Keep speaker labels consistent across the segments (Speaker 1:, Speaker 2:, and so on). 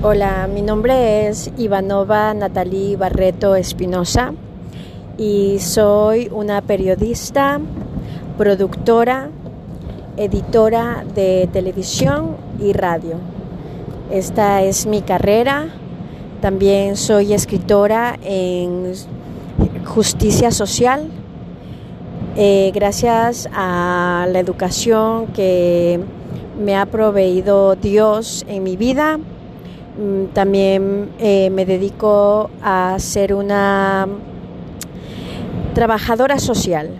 Speaker 1: Hola, mi nombre es Ivanova Natalie Barreto Espinosa y soy una periodista, productora, editora de televisión y radio. Esta es mi carrera. También soy escritora en justicia social. Eh, gracias a la educación que me ha proveído Dios en mi vida, también eh, me dedico a ser una trabajadora social,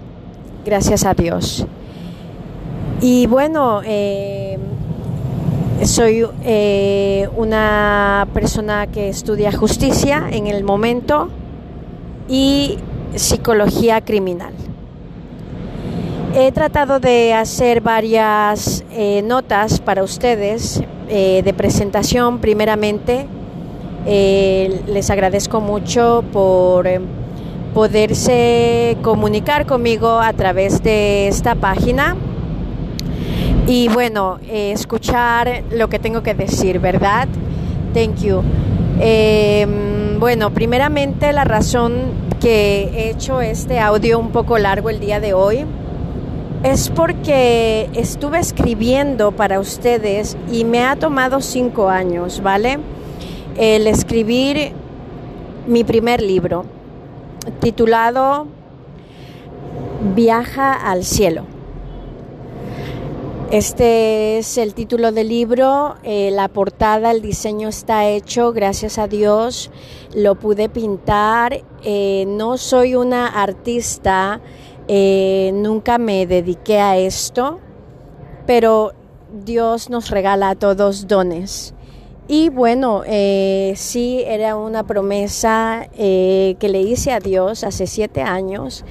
Speaker 1: gracias a Dios. Y bueno, eh, soy una persona que estudia justicia en el momento y psicología criminal. He tratado de hacer varias eh, notas para ustedes eh, de presentación. Primeramente, eh, les agradezco mucho por poderse comunicar conmigo a través de esta página y bueno, escuchar lo que tengo que decir, ¿verdad? Thank you. Em, bueno, primeramente la razón que he hecho este audio un poco largo el día de hoy es porque estuve escribiendo para ustedes y me ha tomado cinco años, ¿vale? El escribir mi primer libro, titulado Viaja al cielo. Este es el título del libro, eh, la portada, el diseño está hecho, gracias a Dios lo pude pintar. Eh, no soy una artista eh, nunca me dediqué a esto, pero Dios nos regala a todos dones. Y bueno, eh, sí era una promesa eh, que le hice a Dios hace siete años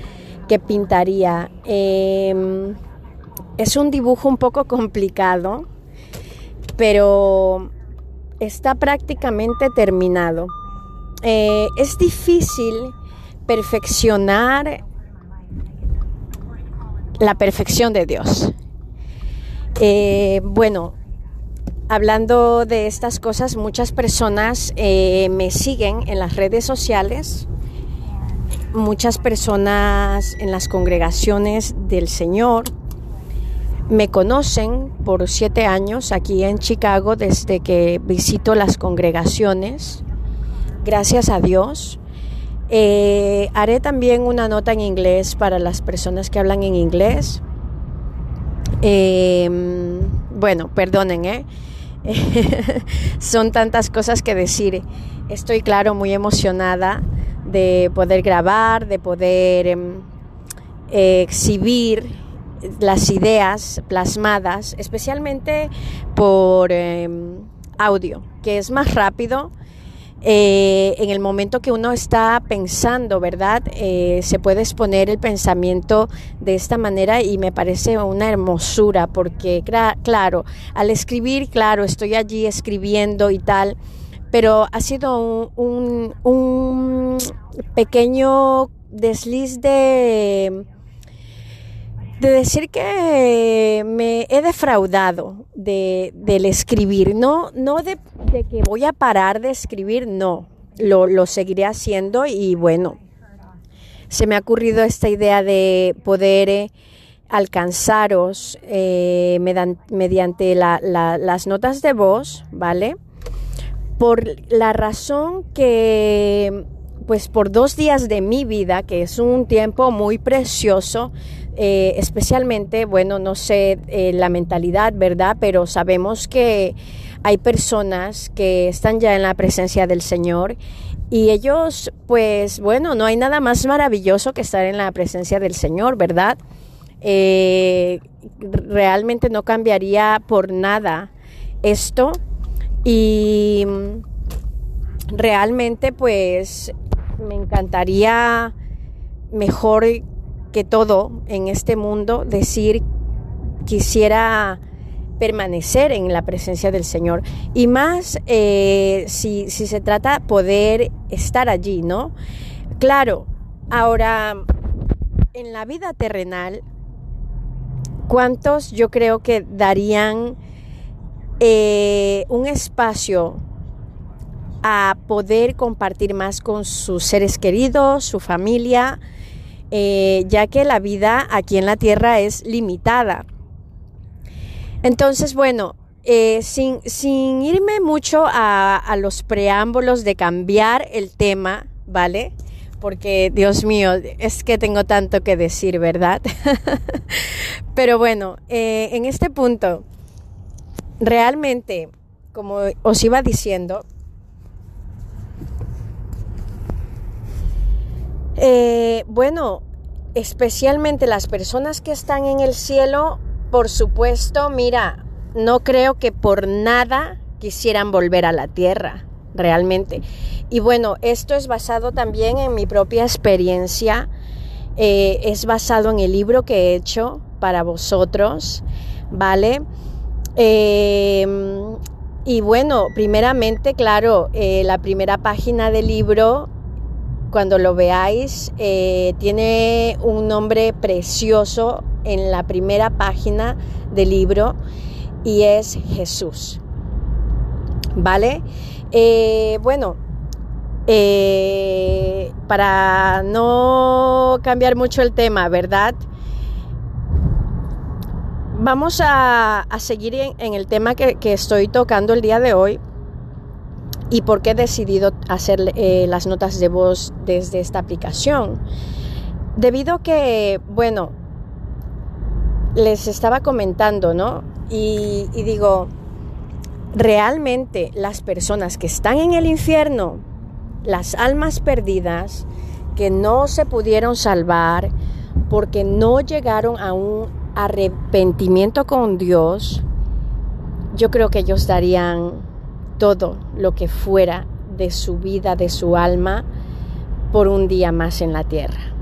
Speaker 1: que pintaría. Em, es un dibujo un poco complicado, pero está prácticamente terminado. es difícil perfeccionar la perfección de Dios. Eh, bueno, hablando de estas cosas, muchas personas eh, me siguen en las redes sociales, muchas personas en las congregaciones del Señor me conocen por siete años aquí en Chicago desde que visito las congregaciones. Gracias a Dios. Eh, haré también una nota en inglés para las personas que hablan en inglés. Em, bueno, perdonen, ¿eh? son tantas cosas que decir. Estoy, claro, muy emocionada de poder grabar, de poder em, exhibir las ideas plasmadas, especialmente por em, audio, que es más rápido eh, en el momento que uno está pensando, ¿verdad? Eh, se puede exponer el pensamiento de esta manera y me parece una hermosura porque, claro, al escribir, claro, estoy allí escribiendo y tal, pero ha sido un, un pequeño desliz de de decir que me he defraudado de, del escribir, no, no de, que voy a parar de escribir, no, lo, seguiré haciendo y bueno, se me ha ocurrido esta idea de poder eh, alcanzaros eh, mediante las notas de voz, ¿vale? Por la razón que, pues por dos días de mi vida, que es un tiempo muy precioso, eh, especialmente, bueno, no sé eh, la mentalidad, ¿verdad? Pero sabemos que hay personas que están ya en la presencia del Señor y ellos, pues bueno, no hay nada más maravilloso que estar en la presencia del Señor, ¿verdad? Eh, realmente no cambiaría por nada esto y realmente pues me encantaría mejor que todo en este mundo decir quisiera permanecer en la presencia del Señor y más eh, si, si se trata poder estar allí, ¿no? Claro, ahora en la vida terrenal, ¿cuántos yo creo que darían eh, un espacio a poder compartir más con sus seres queridos, su familia, eh, ya que la vida aquí en la tierra es limitada. Entonces, bueno, eh, sin, sin, irme mucho a, a, los preámbulos de cambiar el tema, ¿vale? Porque, Dios mío, es que tengo tanto que decir, ¿verdad? Pero bueno, eh, en este punto, realmente, como os iba diciendo, eh, bueno, especialmente las personas que están en el cielo, por supuesto, mira, no creo que por nada quisieran volver a la tierra, realmente. Y bueno, esto es basado también en mi propia experiencia, eh, es basado en el libro que he hecho para vosotros, ¿vale? Em, y bueno, primeramente, claro, eh, la primera página del libro, cuando lo veáis, eh, tiene un nombre precioso en la primera página del libro y es Jesús. ¿Vale? Eh, bueno, para no cambiar mucho el tema, ¿verdad? Vamos a, seguir en, el tema que, estoy tocando el día de hoy y por qué he decidido hacer eh, las notas de voz desde esta aplicación. Debido que, bueno, les estaba comentando, ¿no? Y, y digo, realmente las personas que están en el infierno, las almas perdidas, que no se pudieron salvar porque no llegaron a un arrepentimiento con Dios, yo creo que ellos darían todo lo que fuera de su vida, de su alma, por un día más en la tierra.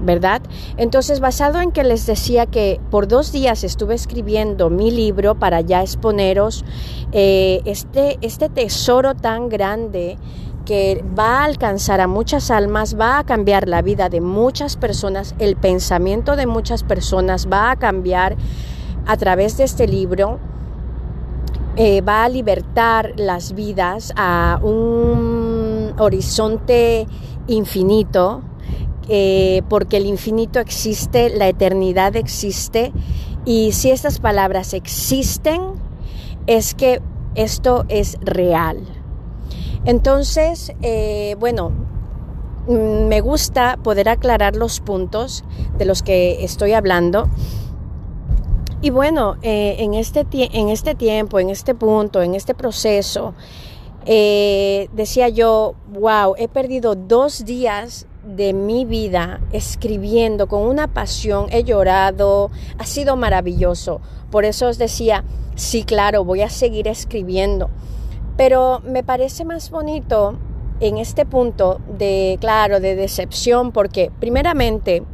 Speaker 1: ¿Verdad? Entonces, basado en que les decía que por dos días estuve escribiendo mi libro para ya exponeros eh, este, este tesoro tan grande que va a alcanzar a muchas almas, va a cambiar la vida de muchas personas, el pensamiento de muchas personas va a cambiar a través de este libro, eh, va a libertar las vidas a un horizonte infinito, eh, porque el infinito existe, la eternidad existe, y si estas palabras existen, es que esto es real. Entonces, eh, bueno, mm, me gusta poder aclarar los puntos de los que estoy hablando. Y bueno, eh, en, este en este tiempo, en este punto, en este proceso, eh, decía yo, wow, he perdido dos días de mi vida escribiendo con una pasión, he llorado, ha sido maravilloso. Por eso os decía, sí, claro, voy a seguir escribiendo. Pero me parece más bonito en este punto de, claro, de decepción, porque primeramente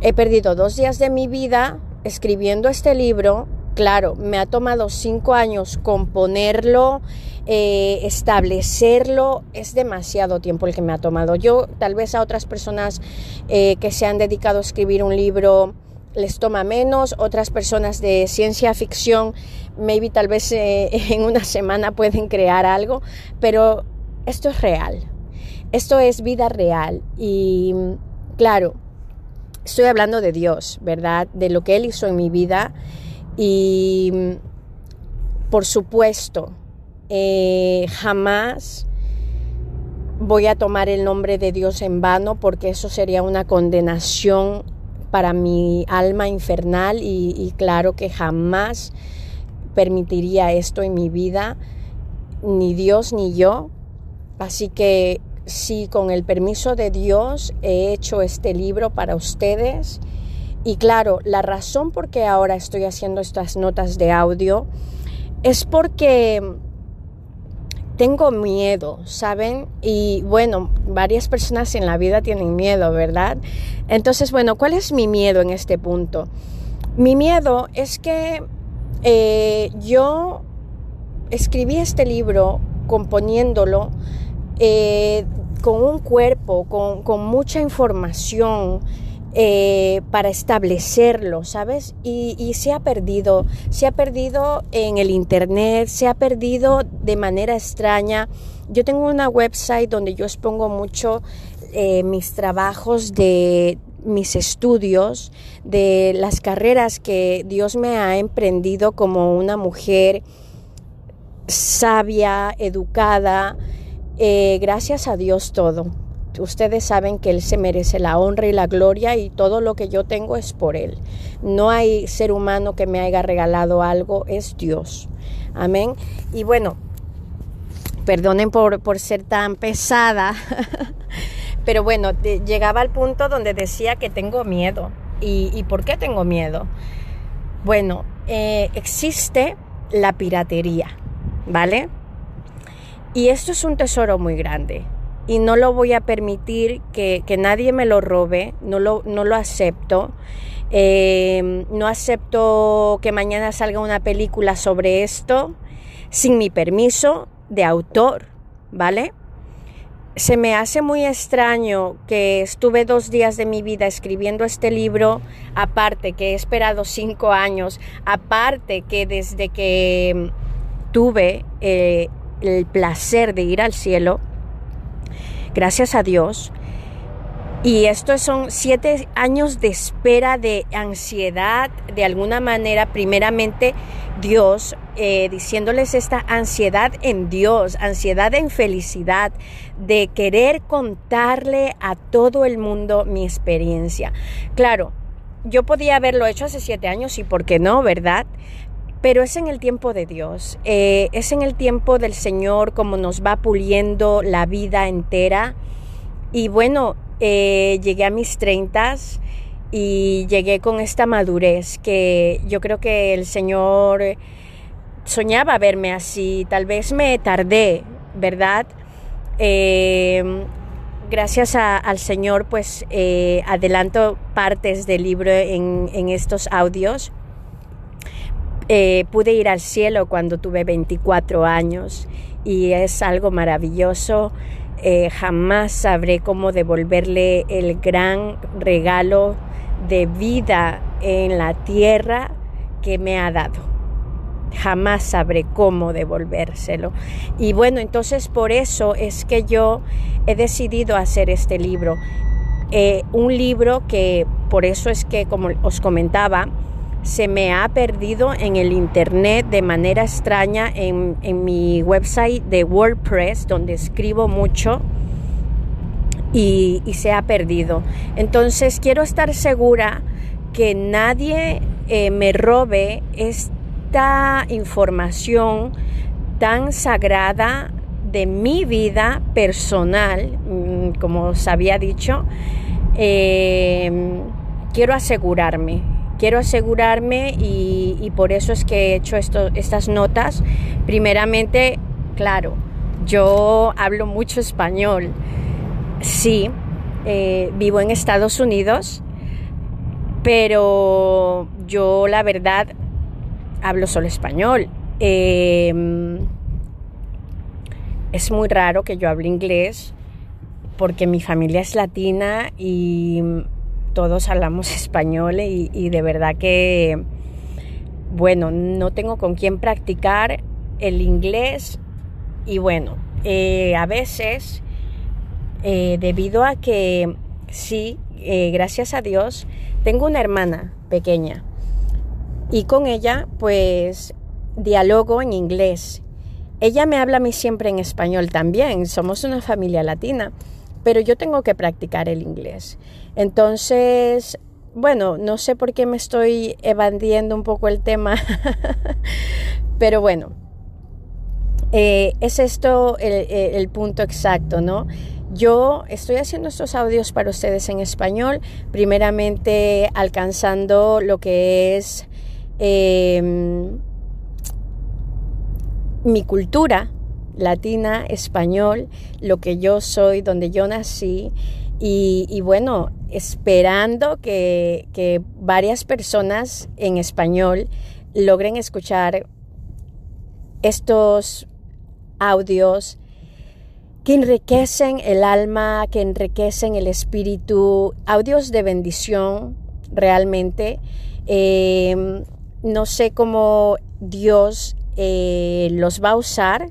Speaker 1: he perdido dos días de mi vida escribiendo este libro. Claro, me ha tomado cinco años componerlo, eh, establecerlo, es demasiado tiempo el que me ha tomado. Yo tal vez a otras personas eh, que se han dedicado a escribir un libro les toma menos, otras personas de ciencia ficción, maybe tal vez eh, en una semana pueden crear algo, pero esto es real, esto es vida real y claro, estoy hablando de Dios, ¿verdad? De lo que Él hizo en mi vida y por supuesto, eh, jamás voy a tomar el nombre de Dios en vano porque eso sería una condenación para mi alma infernal y, claro que jamás permitiría esto en mi vida, ni Dios ni yo. Así que sí, con el permiso de Dios he hecho este libro para ustedes. Y claro, la razón por qué ahora estoy haciendo estas notas de audio es porque tengo miedo, ¿saben? Y bueno, varias personas en la vida tienen miedo, ¿verdad? Entonces, bueno, ¿cuál es mi miedo en este punto? Mi miedo es que eh, yo escribí este libro componiéndolo eh, con un cuerpo, con, con mucha información eh, para establecerlo, ¿sabes? Y, se ha perdido, se ha perdido en el Internet, se ha perdido de manera extraña. Yo tengo una website donde yo expongo mucho eh, mis trabajos de mis estudios, de las carreras que Dios me ha emprendido como una mujer sabia, educada, eh, gracias a Dios todo. Ustedes saben que Él se merece la honra y la gloria y todo lo que yo tengo es por Él. No hay ser humano que me haya regalado algo, es Dios. Amén. Y bueno, perdonen por, por ser tan pesada, pero bueno, llegaba al punto donde decía que tengo miedo. ¿Y, por qué tengo miedo? Bueno, eh, existe la piratería, ¿vale? Y esto es un tesoro muy grande y no lo voy a permitir que, nadie me lo robe, no lo, no lo acepto. Em, no acepto que mañana salga una película sobre esto sin mi permiso de autor, ¿vale? Se me hace muy extraño que estuve dos días de mi vida escribiendo este libro, aparte que he esperado cinco años, aparte que desde que tuve eh, el placer de ir al cielo, gracias a Dios. Y estos son siete años de espera, de ansiedad, de alguna manera, primeramente Dios, eh, diciéndoles esta ansiedad en Dios, ansiedad en felicidad, de querer contarle a todo el mundo mi experiencia. Claro, yo podía haberlo hecho hace siete años y por qué no, ¿verdad? Pero es en el tiempo de Dios, eh, es en el tiempo del Señor como nos va puliendo la vida entera. Y bueno, eh, llegué a mis treintas y llegué con esta madurez que yo creo que el Señor soñaba verme así, tal vez me tardé, ¿verdad? Eh, gracias al Señor, pues adelanto partes del libro en, en estos audios eh, pude ir al cielo cuando tuve 24 años y es algo maravilloso. Eh, jamás sabré cómo devolverle el gran regalo de vida en la tierra que me ha dado. Jamás sabré cómo devolvérselo. Y bueno, entonces por eso es que yo he decidido hacer este libro. Eh, un libro que por eso es que, como os comentaba, se me ha perdido en el internet de manera extraña en, mi website de WordPress, donde escribo mucho. Y, se ha perdido. Entonces quiero estar segura que nadie eh, me robe esta información tan sagrada de mi vida personal, mm, como os había dicho. Eh, quiero asegurarme quiero asegurarme y, por eso es que he hecho esto, estas notas. Primeramente, claro, yo hablo mucho español. Sí, eh, vivo en Estados Unidos, pero yo la verdad hablo solo español. Em, es muy raro que yo hable inglés porque mi familia es latina y todos hablamos español y, de verdad que, bueno, no tengo con quién practicar el inglés y bueno, eh, a veces, eh, debido a que sí, eh, gracias a Dios, tengo una hermana pequeña y con ella pues dialogo en inglés. Ella me habla a mí siempre en español también, somos una familia latina pero yo tengo que practicar el inglés. Entonces, bueno, no sé por qué me estoy evadiendo un poco el tema, pero bueno, eh, es esto el, punto exacto, ¿no? Yo estoy haciendo estos audios para ustedes en español, primeramente alcanzando lo que es em, mi cultura, latina, español, lo que yo soy, donde yo nací. Y, bueno, esperando que, que, varias personas en español logren escuchar estos audios que enriquecen el alma, que enriquecen el espíritu, audios de bendición realmente. Em, no sé cómo Dios eh, los va a usar,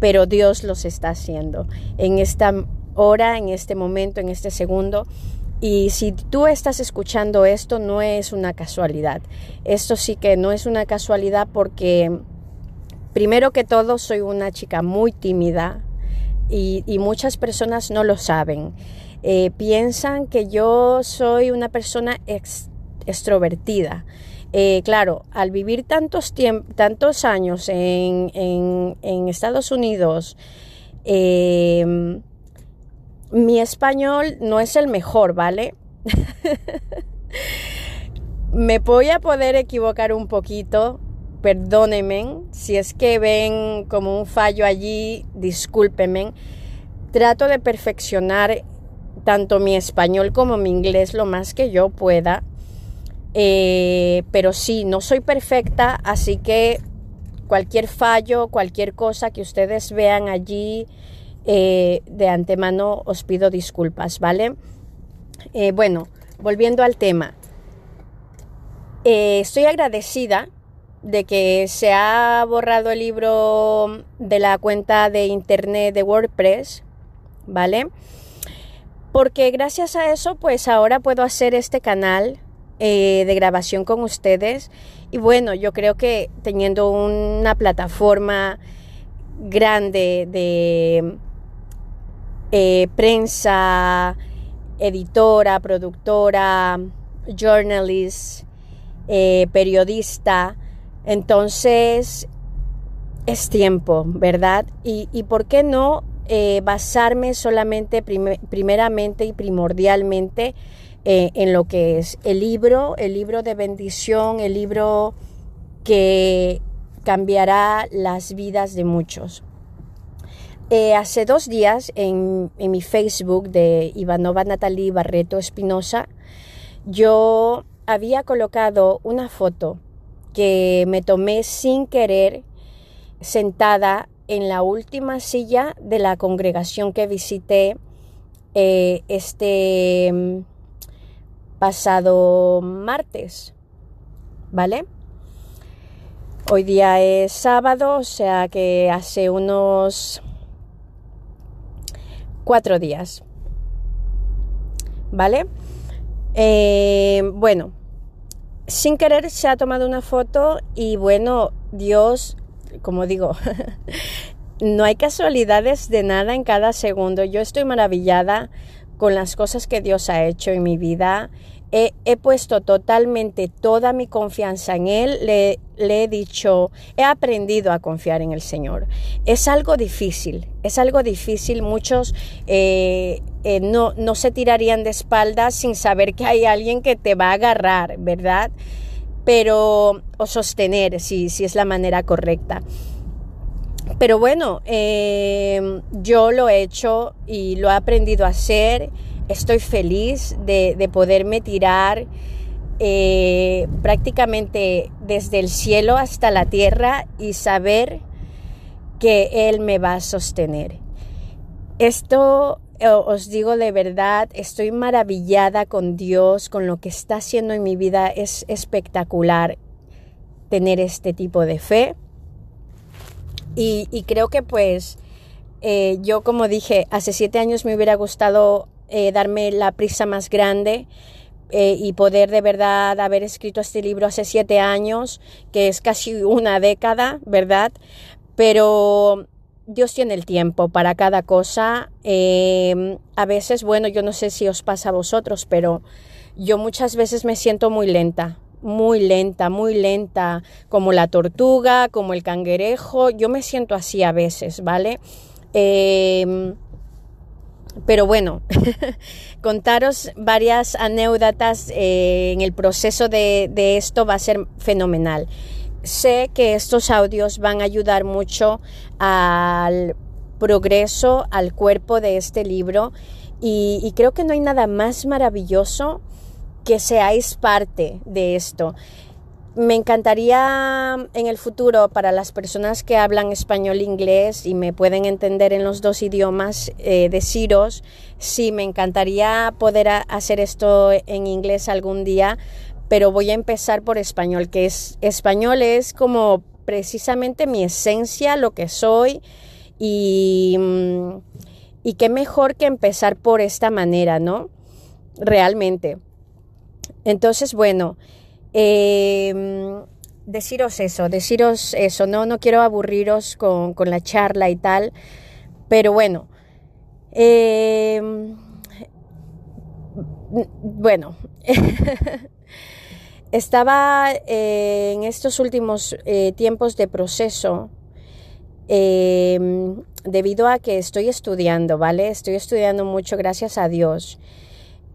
Speaker 1: pero Dios los está haciendo en esta hora, en este momento, en este segundo. Y si tú estás escuchando esto, no es una casualidad. Esto sí que no es una casualidad porque, primero que todo, soy una chica muy tímida y, muchas personas no lo saben. Eh, piensan que yo soy una persona extrovertida. Eh, claro, al vivir tantos, tantos años en, en Estados Unidos, eh, mi español no es el mejor, ¿vale? Me voy a poder equivocar un poquito, perdónenme, si es que ven como un fallo allí, discúlpenme. Trato de perfeccionar tanto mi español como mi inglés lo más que yo pueda. Eh, pero sí, no soy perfecta, así que cualquier fallo, cualquier cosa que ustedes vean allí, eh, de antemano os pido disculpas, ¿vale? Eh, bueno, volviendo al tema. Eh, estoy agradecida de que se ha borrado el libro de la cuenta de internet de WordPress, ¿vale? Porque gracias a eso, pues ahora puedo hacer este canal de grabación con ustedes. Y bueno, yo creo que teniendo una plataforma grande de eh, prensa, editora, productora, journalist, eh, periodista. Entonces, es tiempo, ¿verdad? Y, por qué no eh, basarme solamente, primeramente y primordialmente en lo que es el libro, el libro de bendición, el libro que cambiará las vidas de muchos. Eh, hace dos días en, mi Facebook de Ivanova Natalie Barreto Espinosa, yo había colocado una foto que me tomé sin querer sentada en la última silla de la congregación que visité eh, este mm, pasado martes, ¿vale? Hoy día es sábado, o sea que hace unos cuatro días. ¿Vale? Eh, bueno, sin querer se ha tomado una foto y bueno, Dios, como digo, no hay casualidades de nada en cada segundo. Yo estoy maravillada con las cosas que Dios ha hecho en mi vida he, puesto totalmente toda mi confianza en Él, le, he dicho, he aprendido a confiar en el Señor. Es algo difícil, es algo difícil. Muchos eh, eh, no, no se tirarían de espaldas sin saber que hay alguien que te va a agarrar, ¿verdad? Pero, o sostener, si, si es la manera correcta. Pero bueno, eh, yo lo he hecho y lo he aprendido a hacer estoy feliz de, poderme tirar eh, prácticamente desde el cielo hasta la tierra y saber que Él me va a sostener. Esto eh, os digo de verdad, estoy maravillada con Dios, con lo que está haciendo en mi vida. Es espectacular tener este tipo de fe. Y, creo que pues eh, yo como dije, hace siete años me hubiera gustado eh, darme la prisa más grande eh, y poder de verdad haber escrito este libro hace siete años, que es casi una década, ¿verdad? Pero Dios tiene el tiempo para cada cosa. Em, a veces, bueno, yo no sé si os pasa a vosotros, pero yo muchas veces me siento muy lenta, muy lenta, muy lenta, como la tortuga, como el cangurejo. Yo me siento así a veces, ¿vale? Eh, pero bueno, contaros varias anécdotas eh, en el proceso de, esto va a ser fenomenal. Sé que estos audios van a ayudar mucho al progreso, al cuerpo de este libro y, y creo que no hay nada más maravilloso que seáis parte de esto. Me encantaría en el futuro para las personas que hablan español e inglés y me pueden entender en los dos idiomas, eh, deciros, sí, me encantaría poder hacer esto en inglés algún día, pero voy a empezar por español, que es español es como precisamente mi esencia, lo que soy y, mm, y qué mejor que empezar por esta manera, ¿no? Realmente. Entonces, bueno. Em, deciros eso, deciros eso, no, no quiero aburriros con, la charla y tal, pero bueno, em, bueno, estaba eh, en estos últimos eh, tiempos de proceso em, debido a que estoy estudiando, ¿vale? Estoy estudiando mucho, gracias a Dios.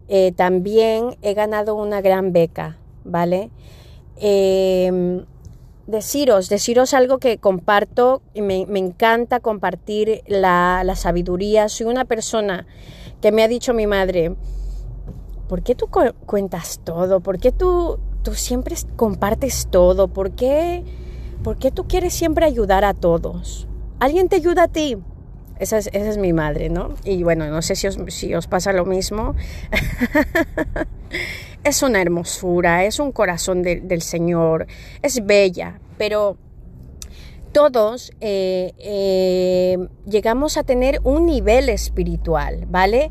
Speaker 1: Eh, también he ganado una gran beca, ¿vale? Em, deciros, deciros algo que comparto y me, encanta compartir la, sabiduría. Soy una persona que me ha dicho mi madre, ¿por qué tú cuentas todo? ¿Por qué tú, tú siempre compartes todo? ¿Por qué, ¿Por qué tú quieres siempre ayudar a todos? ¿Alguien te ayuda a ti? Esa es, mi madre, ¿no? Y bueno, no sé si os, pasa lo mismo. es una hermosura, es un corazón del Señor, es bella, pero todos eh, eh, llegamos a tener un nivel espiritual, ¿vale?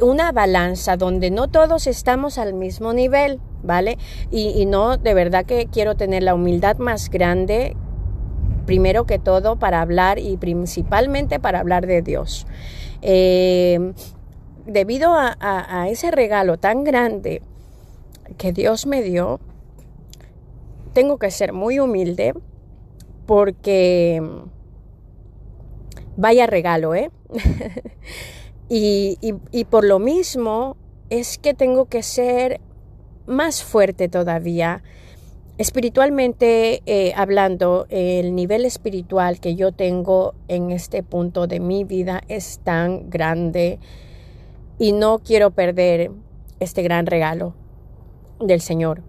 Speaker 1: Una balanza donde no todos estamos al mismo nivel, ¿vale? Y, no, de verdad que quiero tener la humildad más grande, primero que todo, para hablar y principalmente para hablar de Dios. Eh, debido a ese regalo tan grande, que Dios me dio, tengo que ser muy humilde porque vaya regalo, ¿eh? y, por lo mismo es que tengo que ser más fuerte todavía. Espiritualmente eh, hablando, el nivel espiritual que yo tengo en este punto de mi vida es tan grande y no quiero perder este gran regalo del Señor,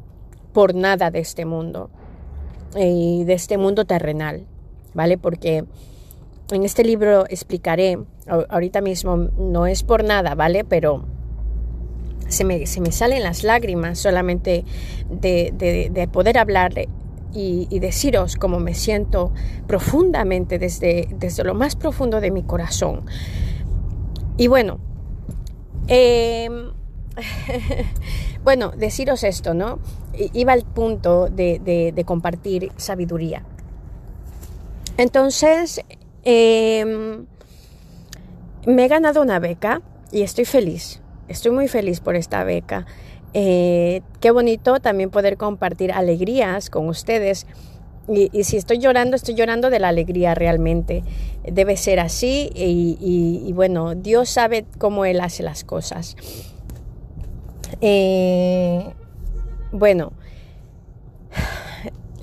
Speaker 1: por nada de este mundo y de este mundo terrenal, ¿vale? Porque en este libro explicaré, ahorita mismo no es por nada, ¿vale? Pero se me, se me salen las lágrimas solamente de, poder hablar y, deciros cómo me siento profundamente desde, desde lo más profundo de mi corazón. Y bueno, eh, bueno, deciros esto, ¿no? Iba al punto de, compartir sabiduría. Entonces, em, me he ganado una beca y estoy feliz. Estoy muy feliz por esta beca. Eh, qué bonito también poder compartir alegrías con ustedes. Y, si estoy llorando, estoy llorando de la alegría realmente. Debe ser así y bueno, Dios sabe cómo Él hace las cosas. Eh, bueno,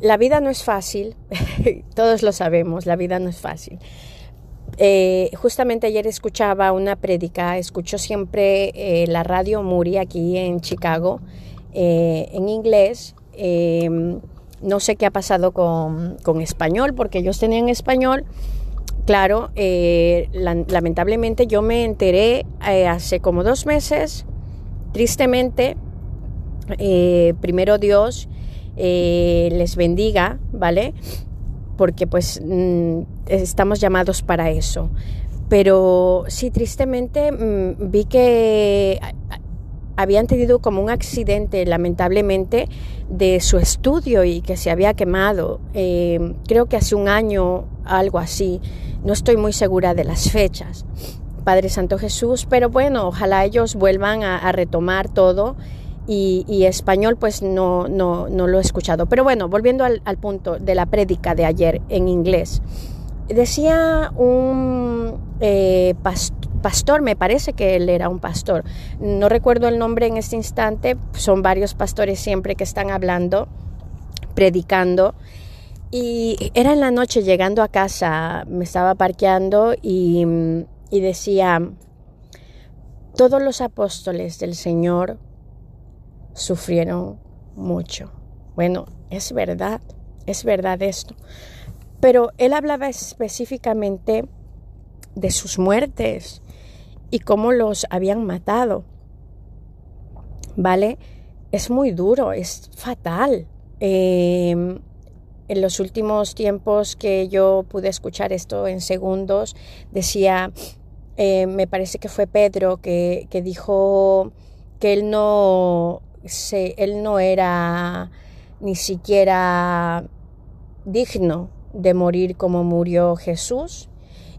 Speaker 1: la vida no es fácil, todos lo sabemos, la vida no es fácil. Eh, justamente ayer escuchaba una prédica, escucho siempre eh, la radio Muri aquí en Chicago en inglés. Em, no sé qué ha pasado con, español, porque ellos tenían español. Claro, lamentablemente yo me enteré hace como dos meses Tristemente, eh, primero Dios eh, les bendiga, ¿vale? Porque pues mm, estamos llamados para eso. Pero sí, tristemente mm, vi que habían tenido como un accidente, lamentablemente, de su estudio y que se había quemado. Eh, creo que hace un año, algo así. No estoy muy segura de las fechas. Padre Santo Jesús, pero bueno, ojalá ellos vuelvan a, retomar todo y, español pues no, no, no, lo he escuchado. Pero bueno, volviendo al, punto de la prédica de ayer en inglés, decía un eh, pastor, me parece que él era un pastor, no recuerdo el nombre en este instante, son varios pastores siempre que están hablando, predicando. Y era en la noche llegando a casa, me estaba parqueando y y decía, todos los apóstoles del Señor sufrieron mucho. Bueno, es verdad, es verdad esto. Pero él hablaba específicamente de sus muertes y cómo los habían matado. ¿Vale? Es muy duro, es fatal. Em, en los últimos tiempos que yo pude escuchar esto en segundos, decía, eh, me parece que fue Pedro que, que dijo que él no, se, él no era ni siquiera digno de morir como murió Jesús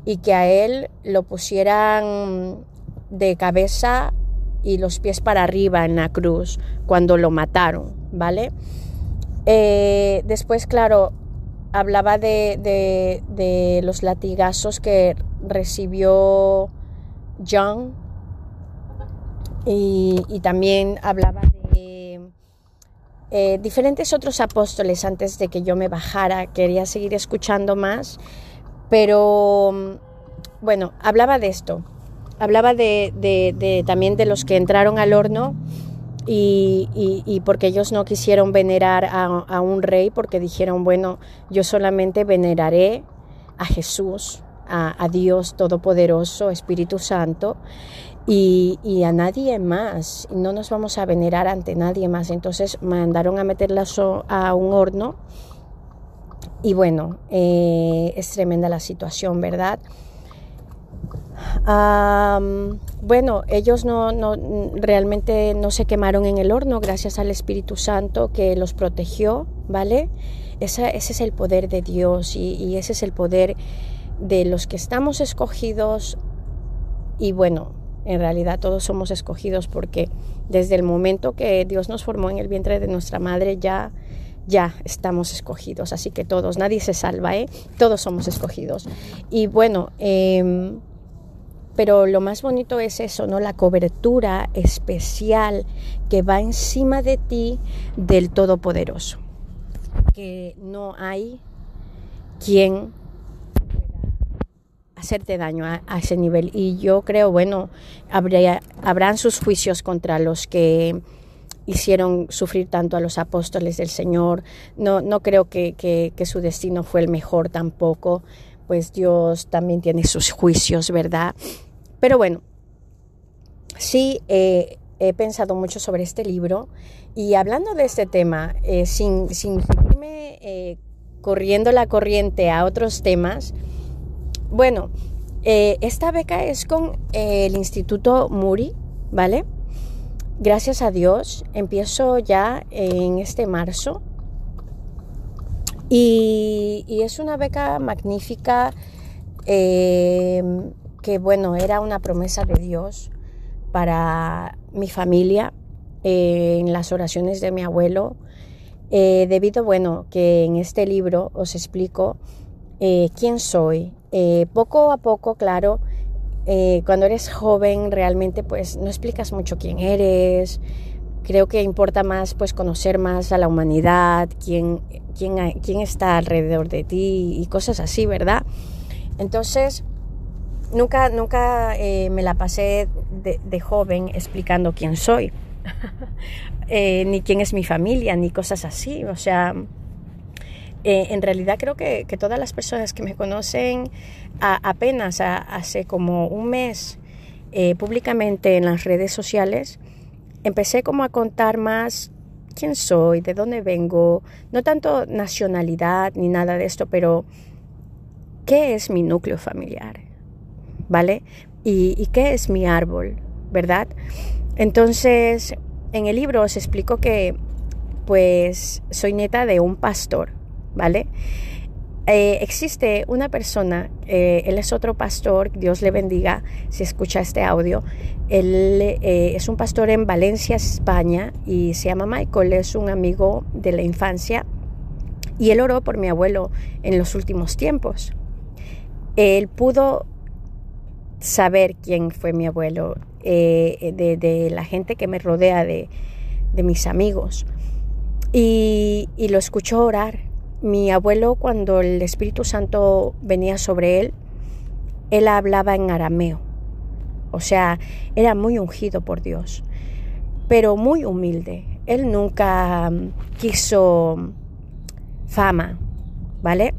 Speaker 1: y que a él lo pusieran de cabeza y los pies para arriba en la cruz cuando lo mataron, ¿vale? Eh, después, claro, hablaba de, de, los latigazos que recibió John y, y también hablaba de eh, diferentes otros apóstoles antes de que yo me bajara. Quería seguir escuchando más, pero bueno, hablaba de esto. Hablaba de, de también de los que entraron al horno y, porque ellos no quisieron venerar a, un rey, porque dijeron, bueno, yo solamente veneraré a Jesús, a, Dios Todopoderoso, Espíritu Santo, y, a nadie más. No nos vamos a venerar ante nadie más. Entonces mandaron a meterla a un horno. Y bueno, eh, es tremenda la situación, ¿verdad? bueno, ellos no, no, realmente no se quemaron en el horno gracias al Espíritu Santo que los protegió, ¿vale? ese es el poder de Dios y, y ese es el poder de los que estamos escogidos y bueno, en realidad todos somos escogidos porque desde el momento que Dios nos formó en el vientre de nuestra madre ya ya estamos escogidos, así que todos, nadie se salva, ¿eh? todos somos escogidos. Y bueno, eh, pero lo más bonito es eso, ¿no? La cobertura especial que va encima de ti del Todopoderoso. Que no hay quien hacerte daño a, ese nivel. Y yo creo, bueno, habría, habrán sus juicios contra los que hicieron sufrir tanto a los apóstoles del Señor. No, no creo que, que su destino fue el mejor tampoco pues Dios también tiene sus juicios, ¿verdad? Pero bueno, sí he pensado mucho sobre este libro y hablando de este tema, eh, sin, sin seguirme eh, corriendo la corriente a otros temas, bueno, eh, esta beca es con el Instituto Muri, ¿vale? Gracias a Dios, empiezo ya en este marzo y, es una beca magnífica que bueno, era una promesa de Dios para mi familia eh, en las oraciones de mi abuelo, eh, debido, bueno, que en este libro os explico eh, quién soy. poco a poco, claro, cuando eres joven realmente pues no explicas mucho quién eres, creo que importa más pues conocer más a la humanidad, quién, quién, quién está alrededor de ti y cosas así, ¿verdad? Entonces, nunca, nunca eh, me la pasé de, joven explicando quién soy, eh, ni quién es mi familia, ni cosas así. O sea, eh, en realidad creo que, todas las personas que me conocen apenas hace como un mes públicamente en las redes sociales, empecé como a contar más quién soy, de dónde vengo, no tanto nacionalidad ni nada de esto, pero qué es mi núcleo familiar ¿vale? ¿Y, qué es mi árbol, verdad? Entonces, en el libro os explico que, pues, soy neta de un pastor, ¿vale? Eh, existe una persona, eh, él es otro pastor, Dios le bendiga si escucha este audio. Él eh, es un pastor en Valencia, España, y se llama Michael, es un amigo de la infancia, y él oró por mi abuelo en los últimos tiempos. Él pudo saber quién fue mi abuelo, eh, de, la gente que me rodea, de, mis amigos. Y, lo escuchó orar. Mi abuelo, cuando el Espíritu Santo venía sobre él, él hablaba en arameo. O sea, era muy ungido por Dios, pero muy humilde. Él nunca mm, quiso fama, ¿vale?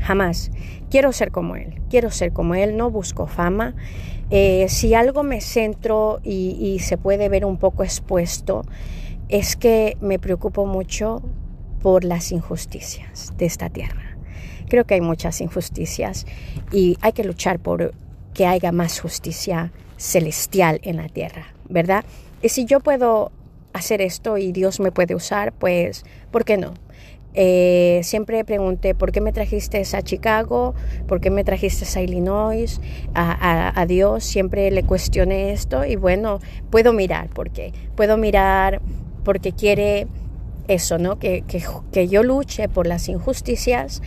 Speaker 1: Jamás. Quiero ser como Él, quiero ser como Él, no busco fama. Eh, si algo me centro y se puede ver un poco expuesto, es que me preocupo mucho por las injusticias de esta tierra. Creo que hay muchas injusticias y hay que luchar por que haya más justicia celestial en la tierra, ¿verdad? Y si yo puedo hacer esto y Dios me puede usar, pues, ¿por qué no? Eh, siempre pregunté, ¿por qué me trajiste a Chicago? ¿Por qué me trajiste a Illinois? A, Dios siempre le cuestioné esto y bueno, puedo mirar, ¿por qué? Puedo mirar porque quiere eso, ¿no? Que, que, yo luche por las injusticias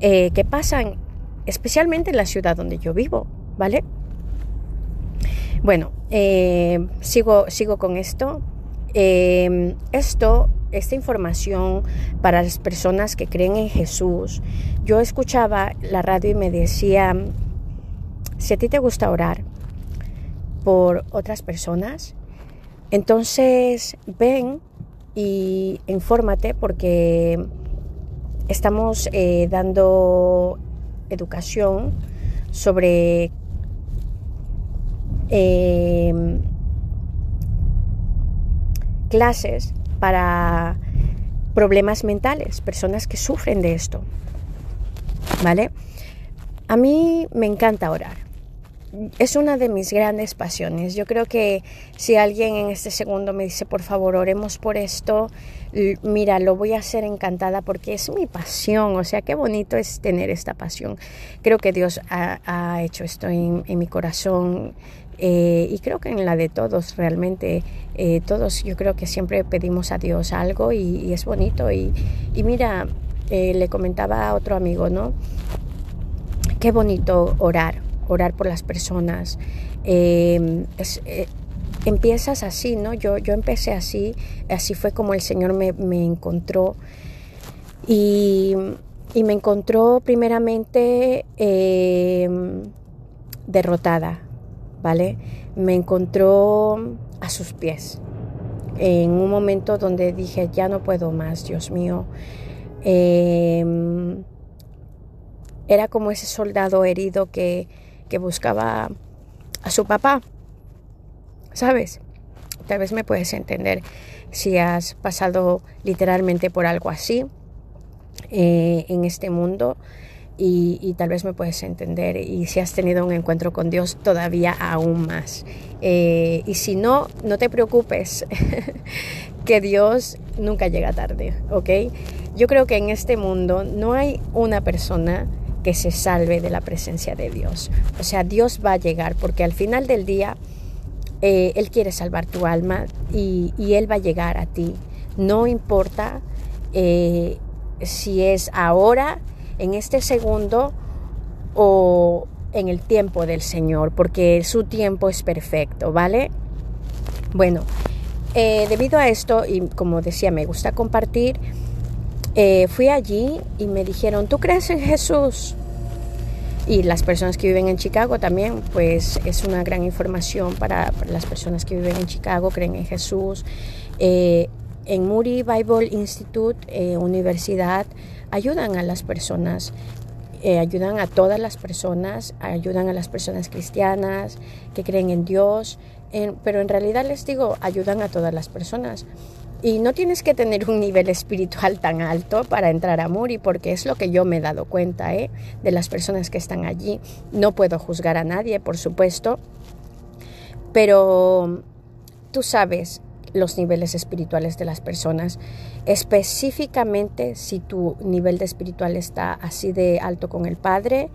Speaker 1: eh, que pasan especialmente en la ciudad donde yo vivo, ¿vale? Bueno, eh, sigo, sigo con esto. esto esta información para las personas que creen en Jesús. Yo escuchaba la radio y me decía, si a ti te gusta orar por otras personas, entonces ven y infórmate porque estamos eh, dando educación sobre em, clases para problemas mentales, personas que sufren de esto. ¿Vale? A mí me encanta orar. Es una de mis grandes pasiones. Yo creo que si alguien en este segundo me dice, por favor, oremos por esto, mira, lo voy a hacer encantada porque es mi pasión. O sea, qué bonito es tener esta pasión. Creo que Dios ha, hecho esto en mi corazón eh, y creo que en la de todos realmente, eh, todos yo creo que siempre pedimos a Dios algo y, es bonito. Y, mira, eh, le comentaba a otro amigo, ¿no? Qué bonito orar, orar por las personas. empiezas así, ¿no? Yo, yo empecé así, así fue como el Señor me, me encontró. Y, y, me encontró primeramente derrotada, ¿vale? Me encontró a sus pies en un momento donde dije, ya no puedo más, Dios mío. Em, era como ese soldado herido que, buscaba a su papá, ¿sabes? Tal vez me puedes entender si has pasado literalmente por algo así eh, en este mundo y, tal vez me puedes entender y si has tenido un encuentro con Dios todavía aún más. Eh, y si no, no te preocupes, que Dios nunca llega tarde, ¿ok? Yo creo que en este mundo no hay una persona que se salve de la presencia de Dios. O sea, Dios va a llegar porque al final del día eh, Él quiere salvar tu alma y, Él va a llegar a ti. No importa eh, si es ahora, en este segundo o en el tiempo del Señor, porque su tiempo es perfecto, ¿vale? Bueno, eh, debido a esto, y como decía, me gusta compartir, eh, fui allí y me dijeron, ¿tú crees en Jesús? Y las personas que viven en Chicago también, pues es una gran información para, las personas que viven en Chicago, creen en Jesús. Eh, en Moody Bible Institute, universidad, ayudan a las personas, eh, ayudan a todas las personas, ayudan a las personas cristianas que creen en Dios, pero en realidad les digo, ayudan a todas las personas. Y no tienes que tener un nivel espiritual tan alto para entrar a Muri, porque es lo que yo me he dado cuenta ¿eh? de las personas que están allí. No puedo juzgar a nadie, por supuesto, pero tú sabes, los niveles espirituales de las personas. Específicamente si tu nivel de espiritual está así de alto con el Padre,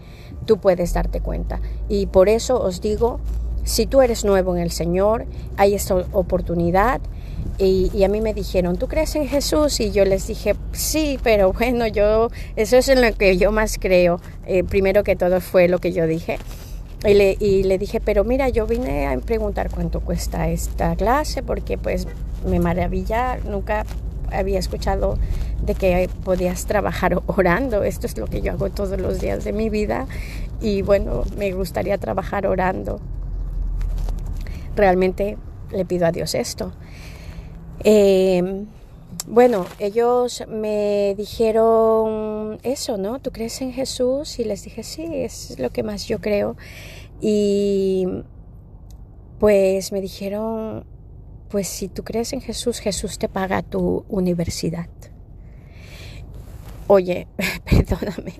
Speaker 1: tú puedes darte cuenta. Y por eso os digo, si tú eres nuevo en el Señor, hay esta oportunidad. Y, a mí me dijeron, ¿tú crees en Jesús? Y yo les dije, sí, pero bueno, yo, eso es en lo que yo más creo. Eh, primero que todo fue lo que yo dije. Y le, y le, dije, pero mira, yo vine a preguntar cuánto cuesta esta clase porque pues me maravilla, nunca había escuchado de que podías trabajar orando. Esto es lo que yo hago todos los días de mi vida y bueno, me gustaría trabajar orando. Realmente le pido a Dios esto. Em, bueno, ellos me dijeron eso, ¿no? ¿Tú crees en Jesús? Y les dije, sí, es lo que más yo creo. Y pues me dijeron, pues si tú crees en Jesús, Jesús te paga tu universidad. Oye, perdóname,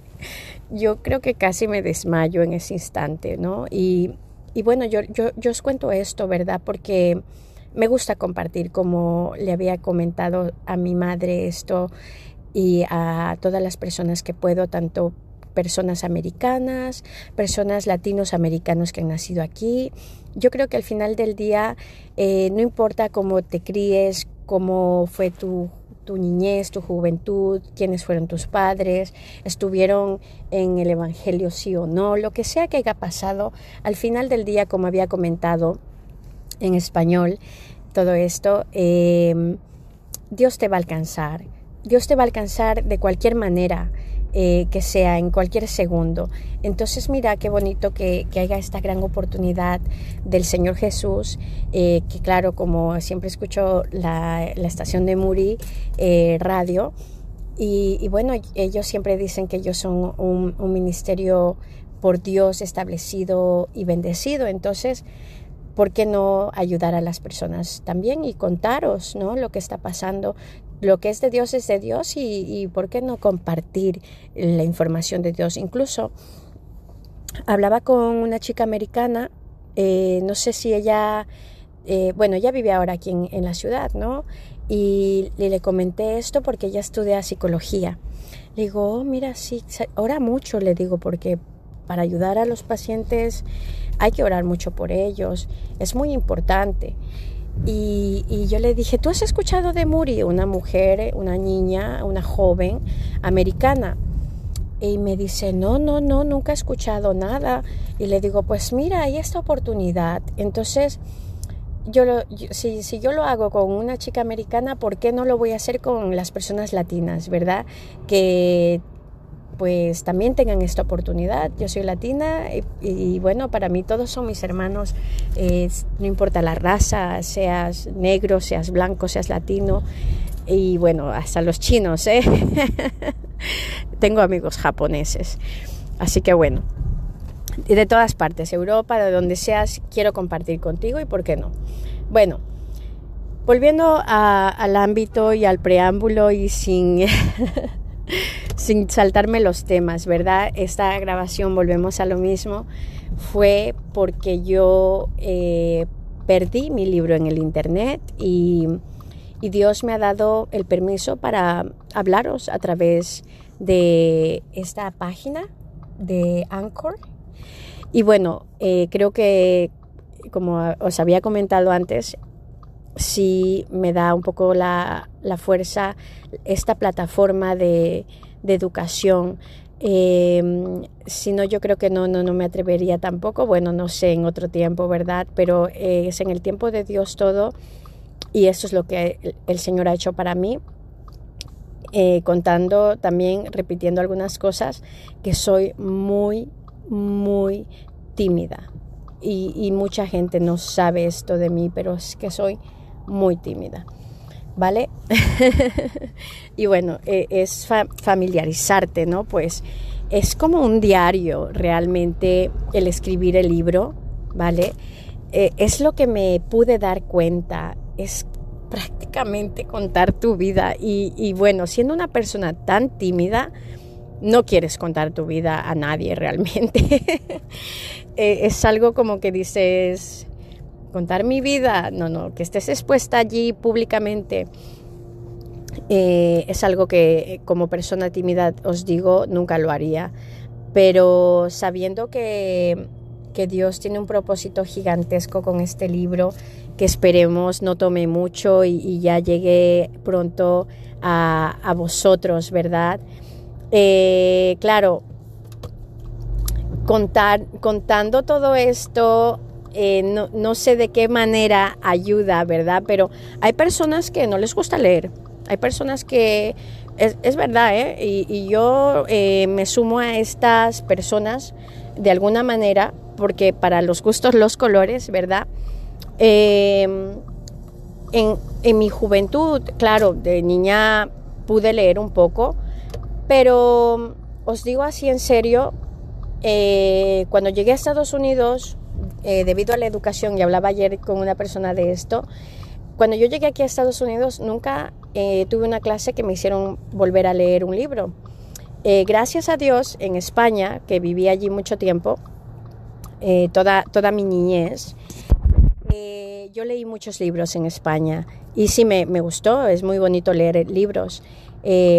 Speaker 1: yo creo que casi me desmayo en ese instante, ¿no? Y, y bueno, yo, yo, yo os cuento esto, ¿verdad? Porque me gusta compartir, como le había comentado a mi madre esto y a todas las personas que puedo, tanto personas americanas, personas latinos americanos que han nacido aquí. Yo creo que al final del día, eh, no importa cómo te críes, cómo fue tu, tu niñez, tu juventud, quiénes fueron tus padres, estuvieron en el Evangelio sí o no, lo que sea que haya pasado, al final del día, como había comentado, en español todo esto, em, Dios te va a alcanzar. Dios te va a alcanzar de cualquier manera eh, que sea, en cualquier segundo. Entonces mira qué bonito que, haya esta gran oportunidad del Señor Jesús, eh, que claro, como siempre escucho la, estación de Muri eh, Radio, y, bueno, ellos siempre dicen que ellos son un ministerio por Dios establecido y bendecido. Entonces, ¿por qué no ayudar a las personas también y contaros ¿no? lo que está pasando? Lo que es de Dios es de Dios y, por qué no compartir la información de Dios. Incluso hablaba con una chica americana, eh, no sé si ella, eh, bueno, ella vive ahora aquí en, la ciudad, ¿no? Y, le comenté esto porque ella estudia psicología. Le digo, oh, mira, sí, ora mucho, le digo, porque para ayudar a los pacientes hay que orar mucho por ellos, es muy importante. Y, yo le dije, ¿tú has escuchado de Muri? Una mujer, una niña, una joven americana. Y me dice, no, no, no, nunca he escuchado nada. Y le digo, pues mira, hay esta oportunidad. Entonces, yo, si, si, yo lo hago con una chica americana, ¿por qué no lo voy a hacer con las personas latinas, verdad? Que pues también tengan esta oportunidad. Yo soy latina y, bueno, para mí todos son mis hermanos, no importa la raza, seas negro, seas blanco, seas latino y bueno, hasta los chinos, ¿eh? Tengo amigos japoneses, así que bueno, de todas partes, Europa, de donde seas, quiero compartir contigo y por qué no. Bueno, volviendo al ámbito y al preámbulo y sin... sin saltarme los temas, ¿verdad? Esta grabación, volvemos a lo mismo, fue porque yo eh, perdí mi libro en el Internet y, Dios me ha dado el permiso para hablaros a través de esta página de Anchor. Y bueno, eh, creo que, como os había comentado antes, sí me da un poco la, fuerza esta plataforma de, educación. Em, si no, yo creo que no, no, no me atrevería tampoco. Bueno, no sé, en otro tiempo, ¿verdad? Pero eh, es en el tiempo de Dios todo y eso es lo que el, Señor ha hecho para mí. Eh, contando también, repitiendo algunas cosas, que soy muy, muy tímida. Y, y mucha gente no sabe esto de mí, pero es que soy muy tímida. ¿Vale? y bueno, e, es familiarizarte, ¿no? Pues es como un diario realmente el escribir el libro, ¿vale? E, es lo que me pude dar cuenta, es prácticamente contar tu vida y, y bueno, siendo una persona tan tímida, no quieres contar tu vida a nadie realmente. E, es algo como que dices, contar mi vida, no, no, que estés expuesta allí públicamente. Eh, es algo que como persona tímida os digo, nunca lo haría. Pero sabiendo que, que Dios tiene un propósito gigantesco con este libro, que esperemos no tome mucho y, ya llegue pronto a, a vosotros, ¿verdad? Eh, claro, contar, contando todo esto eh, no, sé de qué manera ayuda, ¿verdad? Pero hay personas que no les gusta leer, hay personas que, es, verdad, ¿eh? Y, yo eh, me sumo a estas personas de alguna manera, porque para los gustos los colores, ¿verdad? Em, en, en mi juventud, claro, de niña pude leer un poco, pero os digo así en serio, eh, cuando llegué a Estados Unidos, eh, debido a la educación, y hablaba ayer con una persona de esto, cuando yo llegué aquí a Estados Unidos nunca eh, tuve una clase que me hicieron volver a leer un libro. gracias a Dios, en España, que viví allí mucho tiempo, toda, toda mi niñez, yo leí muchos libros en España y sí me, me gustó, es muy bonito leer libros.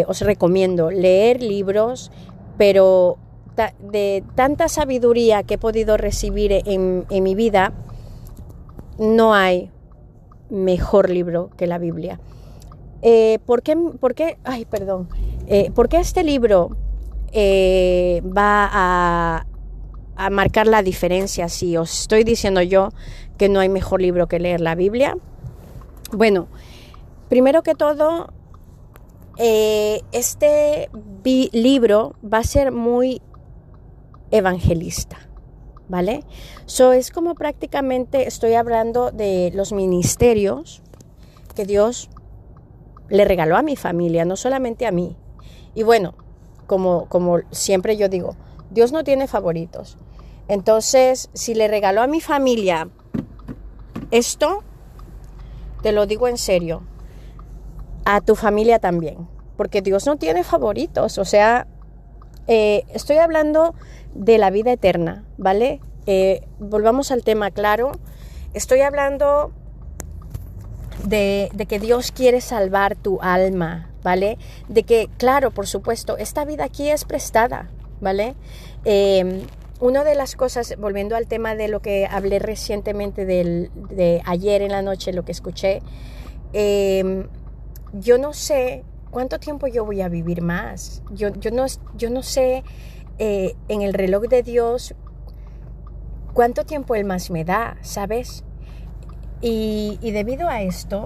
Speaker 1: os recomiendo leer libros, pero de tanta sabiduría que he podido recibir en, mi vida, no hay mejor libro que la Biblia. Eh, ¿por, qué, por, qué, ay, perdón, eh, ¿por qué este libro eh, va a, a, marcar la diferencia si os estoy diciendo yo que no hay mejor libro que leer la Biblia? Bueno, primero que todo, este libro va a ser muy evangelista. ¿Vale? So es como prácticamente estoy hablando de los ministerios que Dios le regaló a mi familia, no solamente a mí. Y bueno, como, como siempre yo digo, Dios no tiene favoritos. Entonces, si le regaló a mi familia esto, te lo digo en serio, a tu familia también, porque Dios no tiene favoritos. O sea, eh, estoy hablando de la vida eterna, ¿vale? Eh, volvamos al tema claro. Estoy hablando de, que Dios quiere salvar tu alma, ¿vale? De que, claro, por supuesto, esta vida aquí es prestada, ¿vale? Em, una de las cosas, volviendo al tema de lo que hablé recientemente de ayer en la noche, lo que escuché, em, yo no sé cuánto tiempo yo voy a vivir más. Yo, yo, no, yo no sé eh, en el reloj de Dios cuánto tiempo Él más me da, ¿sabes? Y, debido a esto,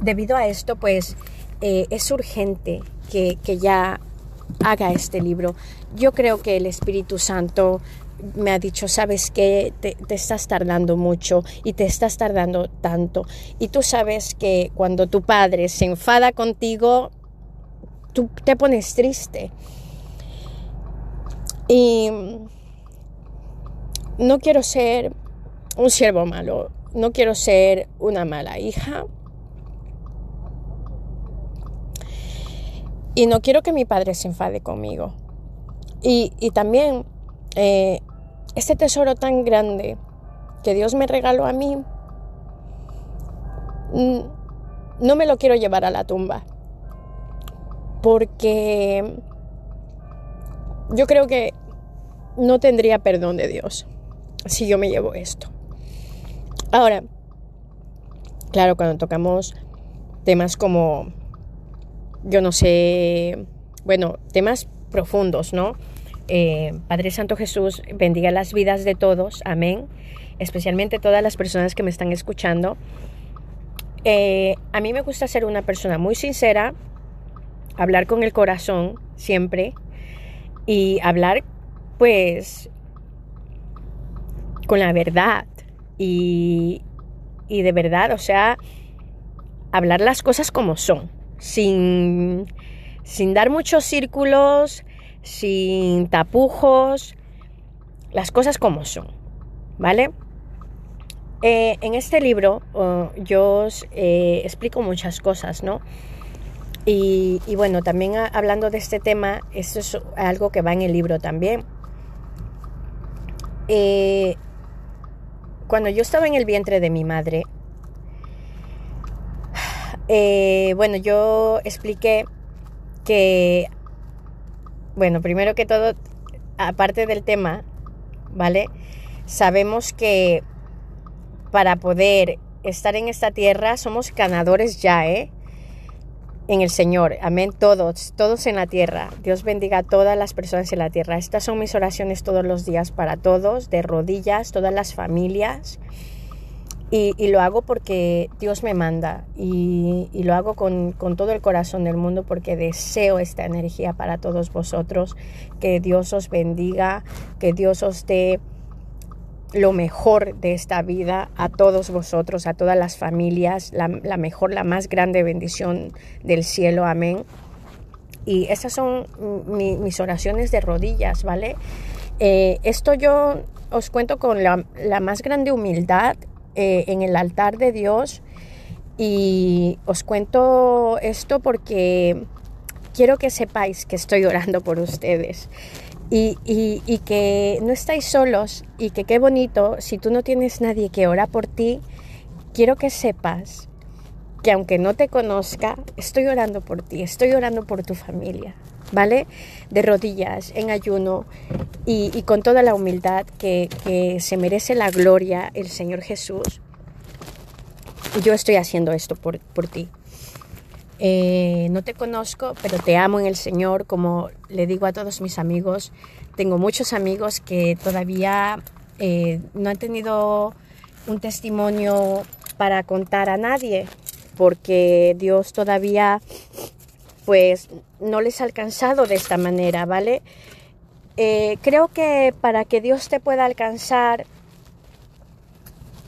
Speaker 1: debido a esto, pues eh, es urgente que, ya haga este libro. Yo creo que el Espíritu Santo me ha dicho, sabes que te, te, estás tardando mucho y te estás tardando tanto. Y tú sabes que cuando tu padre se enfada contigo, tú te pones triste. Y no quiero ser un siervo malo, no quiero ser una mala hija. Y no quiero que mi padre se enfade conmigo. Y, también eh, este tesoro tan grande que Dios me regaló a mí, no me lo quiero llevar a la tumba. Porque yo creo que no tendría perdón de Dios si yo me llevo esto. Ahora, claro, cuando tocamos temas como, yo no sé, bueno, temas profundos, ¿no? Eh, Padre Santo Jesús, bendiga las vidas de todos, amén, especialmente todas las personas que me están escuchando. Eh, a mí me gusta ser una persona muy sincera, hablar con el corazón siempre y hablar pues con la verdad y, y de verdad, o sea, hablar las cosas como son, sin, sin dar muchos círculos, sin tapujos, las cosas como son, ¿vale? Eh, en este libro oh, yo os eh, explico muchas cosas, ¿no? Y, bueno, también hablando de este tema, esto es algo que va en el libro también. Eh, cuando yo estaba en el vientre de mi madre, eh, bueno, yo expliqué que, bueno, primero que todo, aparte del tema, ¿vale? Sabemos que para poder estar en esta tierra somos ganadores ya, ¿eh? En el Señor. Amén. Todos, todos en la tierra. Dios bendiga a todas las personas en la tierra. Estas son mis oraciones todos los días para todos, de rodillas, todas las familias. Y, lo hago porque Dios me manda y, lo hago con, con, todo el corazón del mundo porque deseo esta energía para todos vosotros. Que Dios os bendiga, que Dios os dé lo mejor de esta vida a todos vosotros, a todas las familias, la, mejor, la más grande bendición del cielo. Amén. Y esas son mis oraciones de rodillas, ¿vale? Eh, esto yo os cuento con la, más grande humildad eh, en el altar de Dios y os cuento esto porque quiero que sepáis que estoy orando por ustedes y, que no estáis solos y que qué bonito, si tú no tienes nadie que ora por ti, quiero que sepas que aunque no te conozca, estoy orando por ti, estoy orando por tu familia, ¿vale? De rodillas, en ayuno y, y con toda la humildad que, que, se merece la gloria el Señor Jesús. Yo estoy haciendo esto por, por ti. Eh, no te conozco, pero te amo en el Señor, como le digo a todos mis amigos. Tengo muchos amigos que todavía eh, no han tenido un testimonio para contar a nadie, porque Dios todavía pues no les ha alcanzado de esta manera, ¿vale? Eh, creo que para que Dios te pueda alcanzar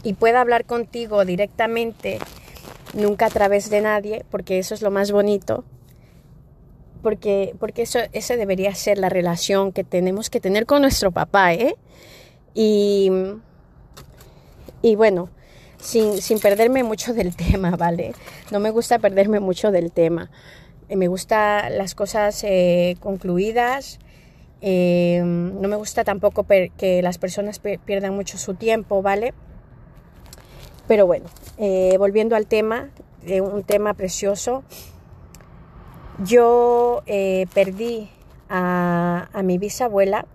Speaker 1: y pueda hablar contigo directamente, nunca a través de nadie, porque eso es lo más bonito, porque, porque eso, esa debería ser la relación que tenemos que tener con nuestro papá, ¿eh? Y, y bueno, sin, sin perderme mucho del tema, ¿vale? No me gusta perderme mucho del tema. Eh, me gustan las cosas eh, concluidas. Eh, no me gusta tampoco que las personas pierdan mucho su tiempo, ¿vale? Pero bueno, eh, volviendo al tema, de un tema precioso, yo eh, perdí a, mi bisabuela,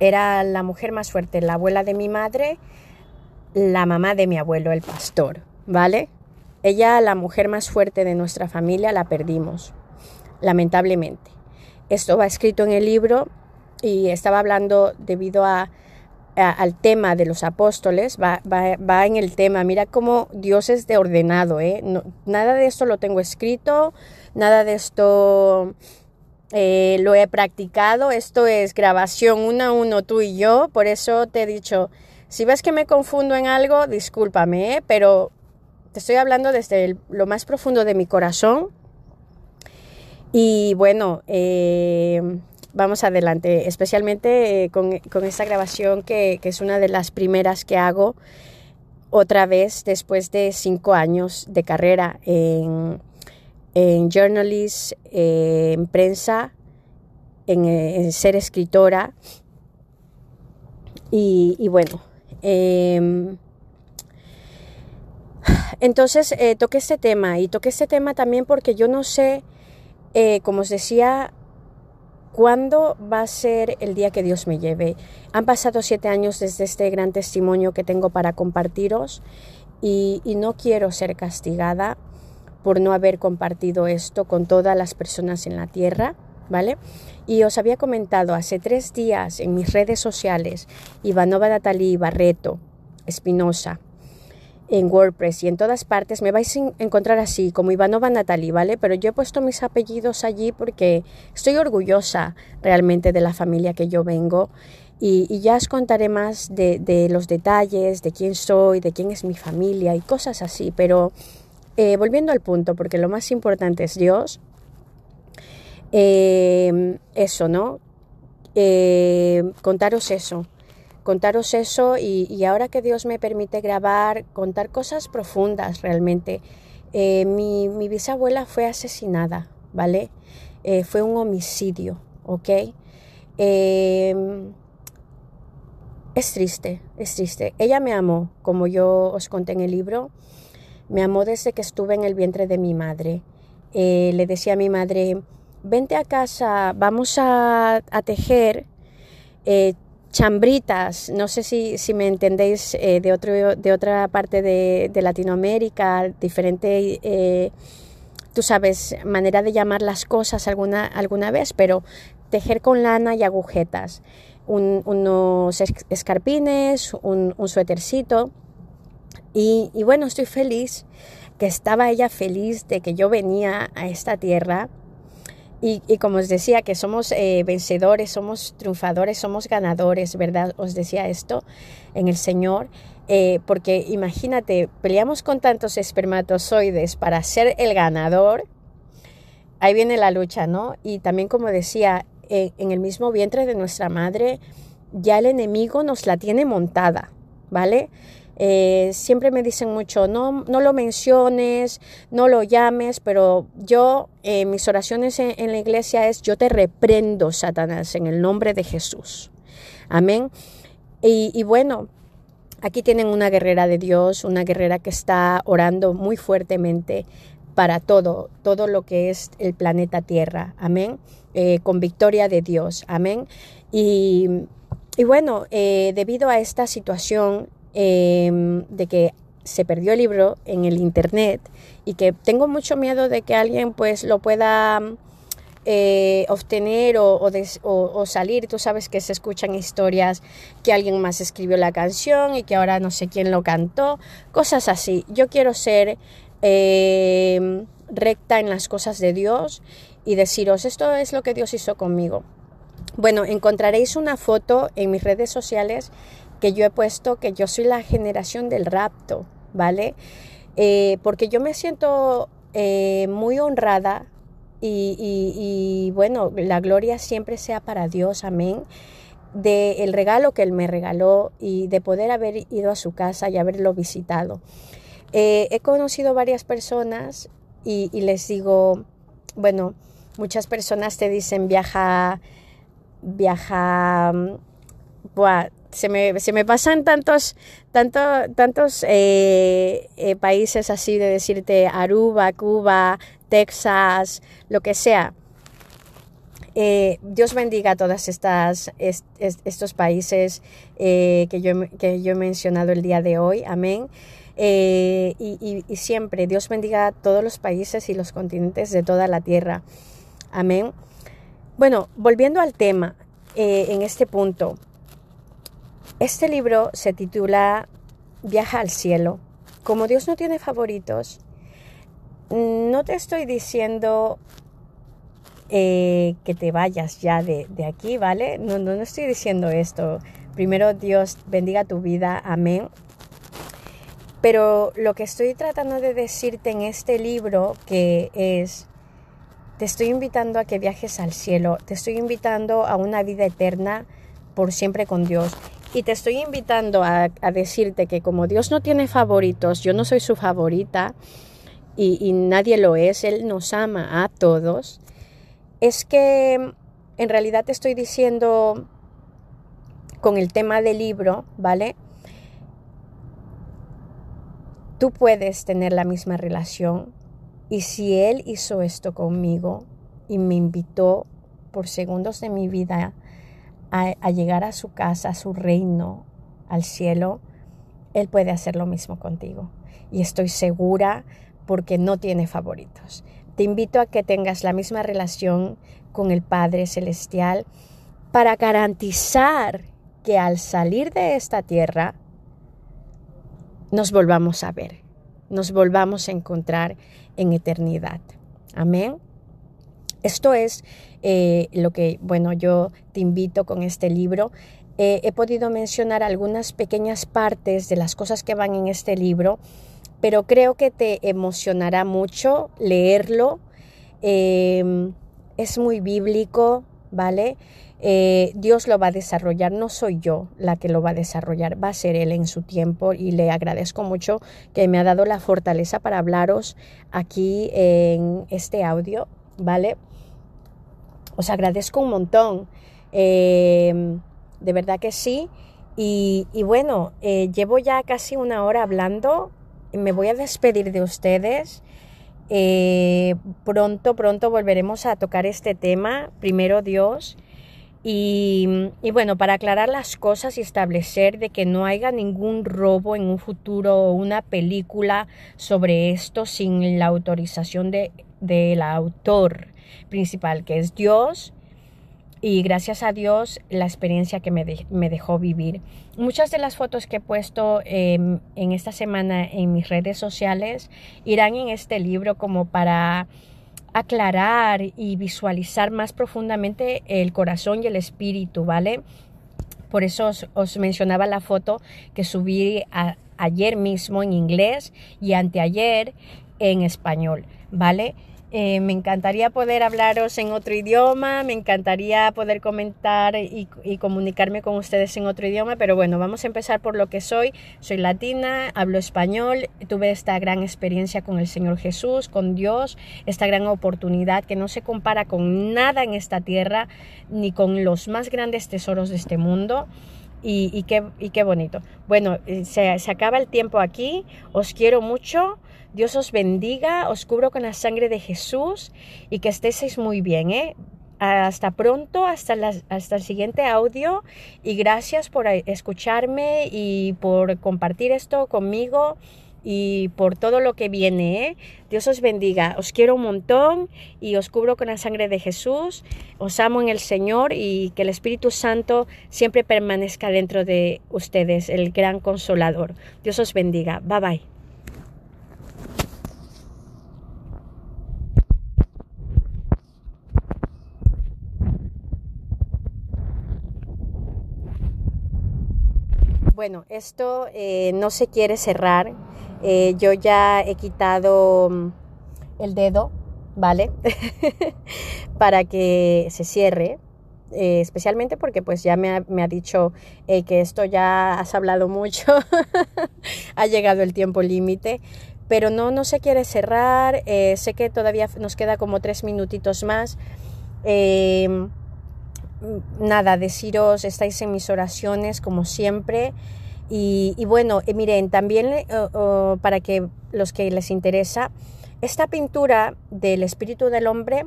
Speaker 1: era la mujer más fuerte, la abuela de mi madre, la mamá de mi abuelo, el pastor, ¿vale? Ella, la mujer más fuerte de nuestra familia, la perdimos, lamentablemente. Esto va escrito en el libro y estaba hablando debido a al tema de los apóstoles, va, va, en el tema, mira cómo Dios es de ordenado, ¿eh? nada de esto lo tengo escrito, nada de esto eh, lo he practicado, esto es grabación uno a uno tú y yo, por eso te he dicho, si ves que me confundo en algo, discúlpame, ¿eh? pero te estoy hablando desde lo más profundo de mi corazón. Y bueno, eh, vamos adelante, especialmente eh, con, esta grabación que, es una de las primeras que hago otra vez después de cinco años de carrera en, en journalist, eh, en prensa, en, ser escritora. Y, bueno, em, entonces eh, toqué este tema y toqué este tema también porque yo no sé, como os decía, ¿Cuándo va a ser el día que Dios me lleve? Han pasado siete años desde este gran testimonio que tengo para compartiros y, no quiero ser castigada por no haber compartido esto con todas las personas en la tierra, ¿vale? Y os había comentado hace tres días en mis redes sociales, Ivanova Natalí Barreto Espinosa, en WordPress y en todas partes me vais a encontrar así, como Ivanova Natalie, ¿vale? Pero yo he puesto mis apellidos allí porque estoy orgullosa realmente de la familia que yo vengo y, ya os contaré más de, los detalles, de quién soy, de quién es mi familia y cosas así. Pero eh, volviendo al punto, porque lo más importante es Dios, eh, eso, ¿no? Eh, contaros eso contaros eso y, ahora que Dios me permite grabar, contar cosas profundas realmente. Eh, mi, bisabuela fue asesinada, ¿vale? Eh, fue un homicidio, ¿ok? Em, es triste, es triste. Ella me amó, como yo os conté en el libro, me amó desde que estuve en el vientre de mi madre. Eh, le decía a mi madre, vente a casa, vamos a, a tejer chambritas, no sé si, si me entendéis eh, de, otro, de otra parte de, Latinoamérica, diferente, eh, tú sabes, manera de llamar las cosas alguna, alguna vez, pero tejer con lana y agujetas, unos escarpines, un, un suétercito. Y, y bueno, estoy feliz que estaba ella feliz de que yo venía a esta tierra Y, como os decía, que somos eh, vencedores, somos triunfadores, somos ganadores, ¿verdad? Os decía esto en el Señor. Eh, porque imagínate, peleamos con tantos espermatozoides para ser el ganador. Ahí viene la lucha, ¿no? Y también, como decía, eh, en el mismo vientre de nuestra madre, ya el enemigo nos la tiene montada, ¿vale? Eh, siempre me dicen mucho, no, no lo menciones, no lo llames, pero yo, eh, mis oraciones en, la iglesia es, yo te reprendo, Satanás, en el nombre de Jesús. Amén. Y, bueno, aquí tienen una guerrera de Dios, una guerrera que está orando muy fuertemente para todo, todo lo que es el planeta Tierra. Amén. Eh, con victoria de Dios. Amén. Y, y bueno, debido a esta situación, Em, de que se perdió el libro en el internet y que tengo mucho miedo de que alguien pues lo pueda eh, obtener o, salir. Tú sabes que se escuchan historias que alguien más escribió la canción y que ahora no sé quién lo cantó, cosas así. Yo quiero ser em, recta en las cosas de Dios y deciros, esto es lo que Dios hizo conmigo. Bueno, encontraréis una foto en mis redes sociales que yo he puesto que yo soy la generación del rapto, ¿vale? Eh, porque yo me siento eh, muy honrada y, bueno, la gloria siempre sea para Dios, amén, de el regalo que Él me regaló y de poder haber ido a su casa y haberlo visitado. Eh, he conocido varias personas y, les digo, bueno, muchas personas te dicen viaja, viaja, mm, se me, se me pasan tantos, tanto, tantos eh, eh, países así de decirte Aruba, Cuba, Texas, lo que sea. Eh, Dios bendiga a todos estos países que, yo, que yo he mencionado el día de hoy. Amén. y, siempre Dios bendiga a todos los países y los continentes de toda la tierra. Amén. Bueno, volviendo al tema, en este punto, este libro se titula Viaja al cielo. Como Dios no tiene favoritos, no te estoy diciendo eh, que te vayas ya de, aquí, ¿vale? No, no, no estoy diciendo esto. Primero Dios bendiga tu vida, amén. Pero lo que estoy tratando de decirte en este libro que es, te estoy invitando a que viajes al cielo, te estoy invitando a una vida eterna por siempre con Dios. Y te estoy invitando a, decirte que como Dios no tiene favoritos, yo no soy su favorita y, nadie lo es, Él nos ama a todos, es que en realidad te estoy diciendo con el tema del libro, ¿vale? Tú puedes tener la misma relación y si Él hizo esto conmigo y me invitó por segundos de mi vida a, llegar a su casa, a su reino, al cielo, Él puede hacer lo mismo contigo. Y estoy segura porque no tiene favoritos. Te invito a que tengas la misma relación con el Padre Celestial para garantizar que al salir de esta tierra nos volvamos a ver, nos volvamos a encontrar en eternidad. Amén. Esto es eh, lo que, bueno, yo te invito con este libro. Eh, he podido mencionar algunas pequeñas partes de las cosas que van en este libro, pero creo que te emocionará mucho leerlo. Em, es muy bíblico, ¿vale? Eh, Dios lo va a desarrollar, no soy yo la que lo va a desarrollar, va a ser Él en su tiempo y le agradezco mucho que me ha dado la fortaleza para hablaros aquí en este audio, ¿vale? Os agradezco un montón. Em, de verdad que sí. Y, bueno, eh, llevo ya casi una hora hablando. Me voy a despedir de ustedes. Eh, pronto, pronto volveremos a tocar este tema. Primero Dios. Y, y, bueno, para aclarar las cosas y establecer de que no haya ningún robo en un futuro o una película sobre esto sin la autorización del de, autor principal, que es Dios. Y gracias a Dios la experiencia que me, dejó vivir. Muchas de las fotos que he puesto em, en esta semana en mis redes sociales irán en este libro como para aclarar y visualizar más profundamente el corazón y el espíritu, ¿vale? Por eso os, mencionaba la foto que subí ayer mismo en inglés y anteayer en español, ¿vale? Eh, me encantaría poder hablaros en otro idioma, me encantaría poder comentar y, comunicarme con ustedes en otro idioma, pero bueno, vamos a empezar por lo que soy. Soy latina, hablo español, tuve esta gran experiencia con el Señor Jesús, con Dios, esta gran oportunidad que no se compara con nada en esta tierra, ni con los más grandes tesoros de este mundo. Y, qué, bonito. Bueno, eh, se acaba el tiempo aquí, os quiero mucho. Dios os bendiga, os cubro con la sangre de Jesús y que estéis muy bien. ¿eh? Hasta pronto, hasta, hasta el siguiente audio y gracias por escucharme y por compartir esto conmigo y por todo lo que viene. ¿eh? Dios os bendiga, os quiero un montón y os cubro con la sangre de Jesús. Os amo en el Señor y que el Espíritu Santo siempre permanezca dentro de ustedes, el gran consolador. Dios os bendiga. Bye bye. Bueno, esto eh, no se quiere cerrar. Eh, yo ya he quitado mm, el dedo, ¿vale? Para que se cierre. Eh, especialmente porque pues ya me ha, dicho que esto ya has hablado mucho, ha llegado el tiempo límite, pero no, no se quiere cerrar, sé que todavía nos queda como tres minutitos más. Em, nada, deciros, estáis en mis oraciones como siempre. Y, bueno, eh, miren, también eh, para que los que les interesa, esta pintura del espíritu del hombre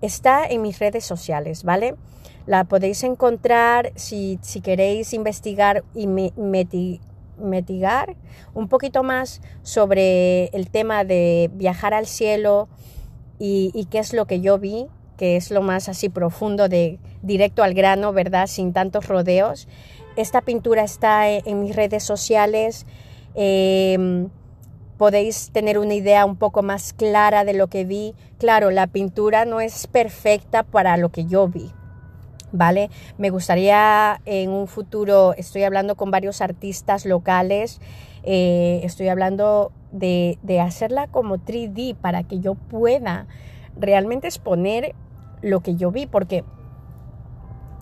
Speaker 1: está en mis redes sociales, ¿vale? La podéis encontrar si, si queréis investigar y metigar un poquito más sobre el tema de viajar al cielo y qué es lo que yo vi que es lo más así profundo de directo al grano, ¿verdad? Sin tantos rodeos. Esta pintura está e, en, mis redes sociales. Em, podéis tener una idea un poco más clara de lo que vi. Claro, la pintura no es perfecta para lo que yo vi. ¿Vale? Me gustaría en un futuro, estoy hablando con varios artistas locales, eh, estoy hablando de, de hacerla como 3D para que yo pueda realmente exponer lo que yo vi, porque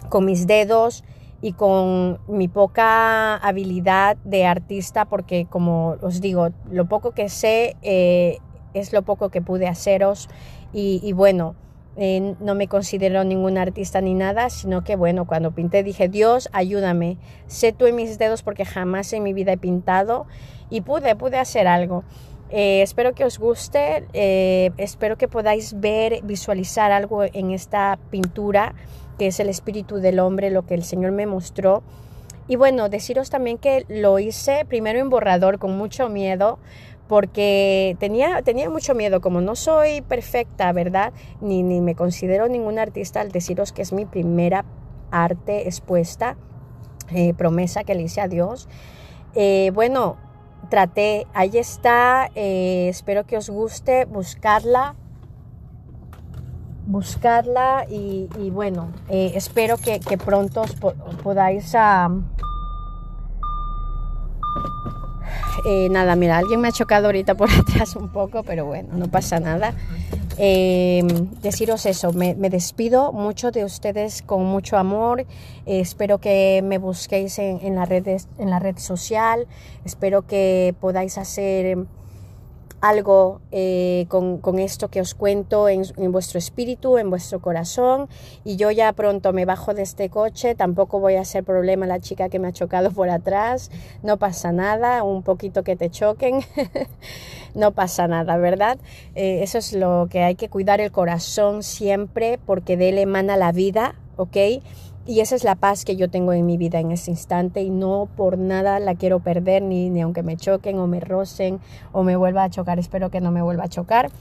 Speaker 1: con mis dedos y con mi poca habilidad de artista, porque como os digo, lo poco que sé eh, es lo poco que pude haceros y, bueno, eh, no me considero ningún artista ni nada, sino que bueno, cuando pinté dije, Dios, ayúdame, sé tú en mis dedos porque jamás en mi vida he pintado y pude, pude hacer algo. Eh, espero que os guste, eh, espero que podáis ver, visualizar algo en esta pintura que es el espíritu del hombre, lo que el Señor me mostró. Y bueno, deciros también que lo hice primero en borrador con mucho miedo, porque tenía, tenía mucho miedo, como no soy perfecta, ¿verdad? Ni, ni me considero ningún artista al deciros que es mi primera arte expuesta, eh, promesa que le hice a Dios. bueno, traté. Ahí está. Eh, espero que os guste buscarla. Buscarla y, bueno, eh, espero que, pronto os, podáis... Eh, nada, mira, alguien me ha chocado ahorita por atrás un poco, pero bueno, no pasa nada. Eh, deciros eso, me, despido mucho de ustedes con mucho amor. Eh, espero que me busquéis en, la red, en la red social. Espero que podáis hacer algo eh, con, esto que os cuento en, vuestro espíritu, en vuestro corazón. Y yo ya pronto me bajo de este coche, tampoco voy a hacer problema a la chica que me ha chocado por atrás, no pasa nada, un poquito que te choquen, no pasa nada, ¿verdad? Eh, eso es lo que hay que cuidar el corazón siempre porque de él emana la vida, ¿ok? Y esa es la paz que yo tengo en mi vida en este instante y no por nada la quiero perder, ni, ni aunque me choquen o me rocen o me vuelva a chocar. Espero que no me vuelva a chocar.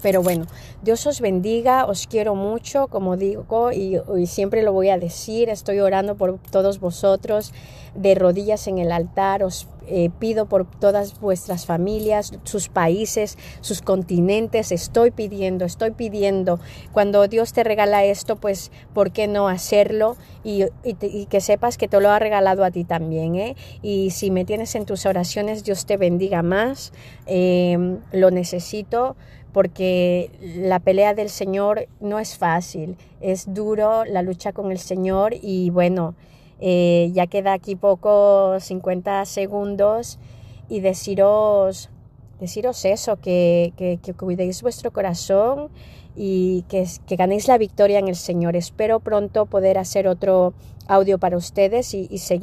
Speaker 1: Pero bueno, Dios os bendiga, os quiero mucho, como digo, y, y, siempre lo voy a decir, estoy orando por todos vosotros de rodillas en el altar, os eh, pido por todas vuestras familias, sus países, sus continentes, estoy pidiendo, estoy pidiendo. Cuando Dios te regala esto, pues, ¿por qué no hacerlo? Y, que sepas que te lo ha regalado a ti también, ¿eh? Y si me tienes en tus oraciones, Dios te bendiga más, eh, lo necesito porque la pelea del Señor no es fácil, es duro la lucha con el Señor y bueno, eh, ya queda aquí poco, 50 segundos y deciros, deciros eso, que, que, que cuidéis vuestro corazón y que, que, ganéis la victoria en el Señor. Espero pronto poder hacer otro audio para ustedes y, y seguir.